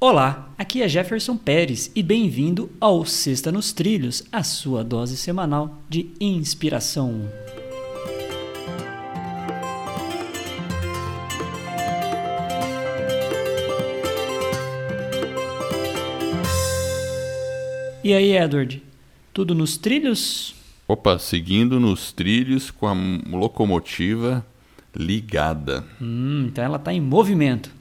Olá, aqui é Jefferson Pérez e bem-vindo ao Sexta nos Trilhos, a sua dose semanal de inspiração. E aí, Edward? Tudo nos trilhos? Opa, seguindo nos trilhos com a locomotiva ligada. Hum, então ela está em movimento.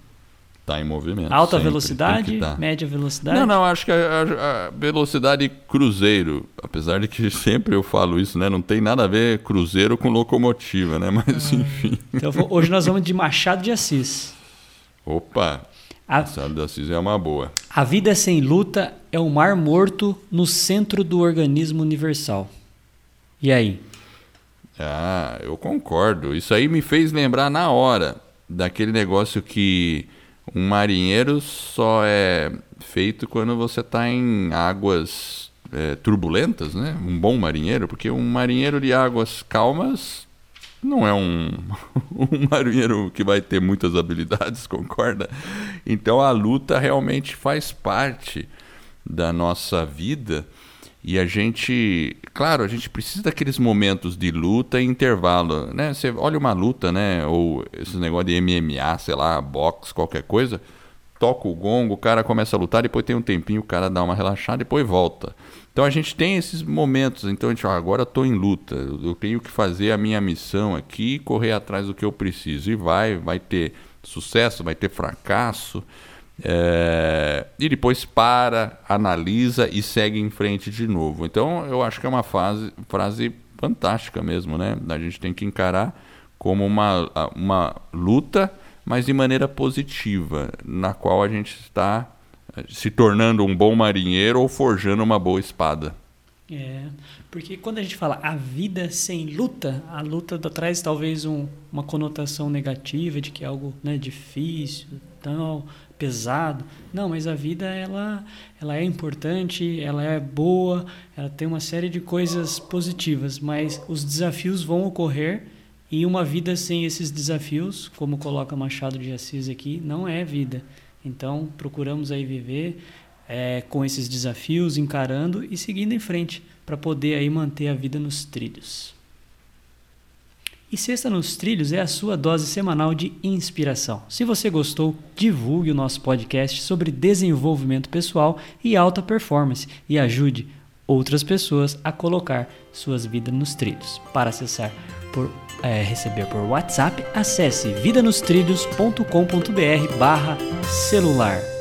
Está em movimento. Alta sempre, velocidade, tá. média velocidade? Não, não, acho que a, a, velocidade cruzeiro, apesar de que sempre eu falo isso, né? Não tem nada a ver cruzeiro com locomotiva, né? Mas ah, enfim. Então hoje nós vamos de Machado de Assis. Opa! A, Machado de Assis é uma boa. A vida sem luta é um mar morto no centro do organismo universal. E aí? Ah, eu concordo. Isso aí me fez lembrar na hora daquele negócio que um marinheiro só é feito quando você está em águas é, turbulentas, né? Um bom marinheiro, porque um marinheiro de águas calmas não é um, um marinheiro que vai ter muitas habilidades, concorda? Então a luta realmente faz parte da nossa vida e a gente, claro, a gente precisa daqueles momentos de luta e intervalo, né? Você olha uma luta, né? Ou esse negócio de MMA, sei lá, boxe, qualquer coisa, toca o gongo, o cara começa a lutar, depois tem um tempinho, o cara dá uma relaxada, depois volta. Então a gente tem esses momentos, então a gente, ó, agora estou em luta, eu tenho que fazer a minha missão aqui, correr atrás do que eu preciso. E vai, vai ter sucesso, vai ter fracasso. É, e depois para, analisa e segue em frente de novo. Então eu acho que é uma fase, frase fantástica mesmo, né? A gente tem que encarar como uma, uma luta, mas de maneira positiva, na qual a gente está eh, se tornando um bom marinheiro ou forjando uma boa espada. É, porque quando a gente fala a vida sem luta, a luta traz talvez um, uma conotação negativa de que é algo né, difícil, tão pesado. Não, mas a vida ela, ela é importante, ela é boa, ela tem uma série de coisas positivas, mas os desafios vão ocorrer e uma vida sem esses desafios, como coloca Machado de Assis aqui, não é vida. Então procuramos aí viver é, com esses desafios, encarando e seguindo em frente para poder aí manter a vida nos trilhos. E Sexta nos Trilhos é a sua dose semanal de inspiração. Se você gostou, divulgue o nosso podcast sobre desenvolvimento pessoal e alta performance e ajude outras pessoas a colocar suas vidas nos trilhos. Para acessar por é, receber por WhatsApp, acesse vidanostrilhos.com.br barra celular.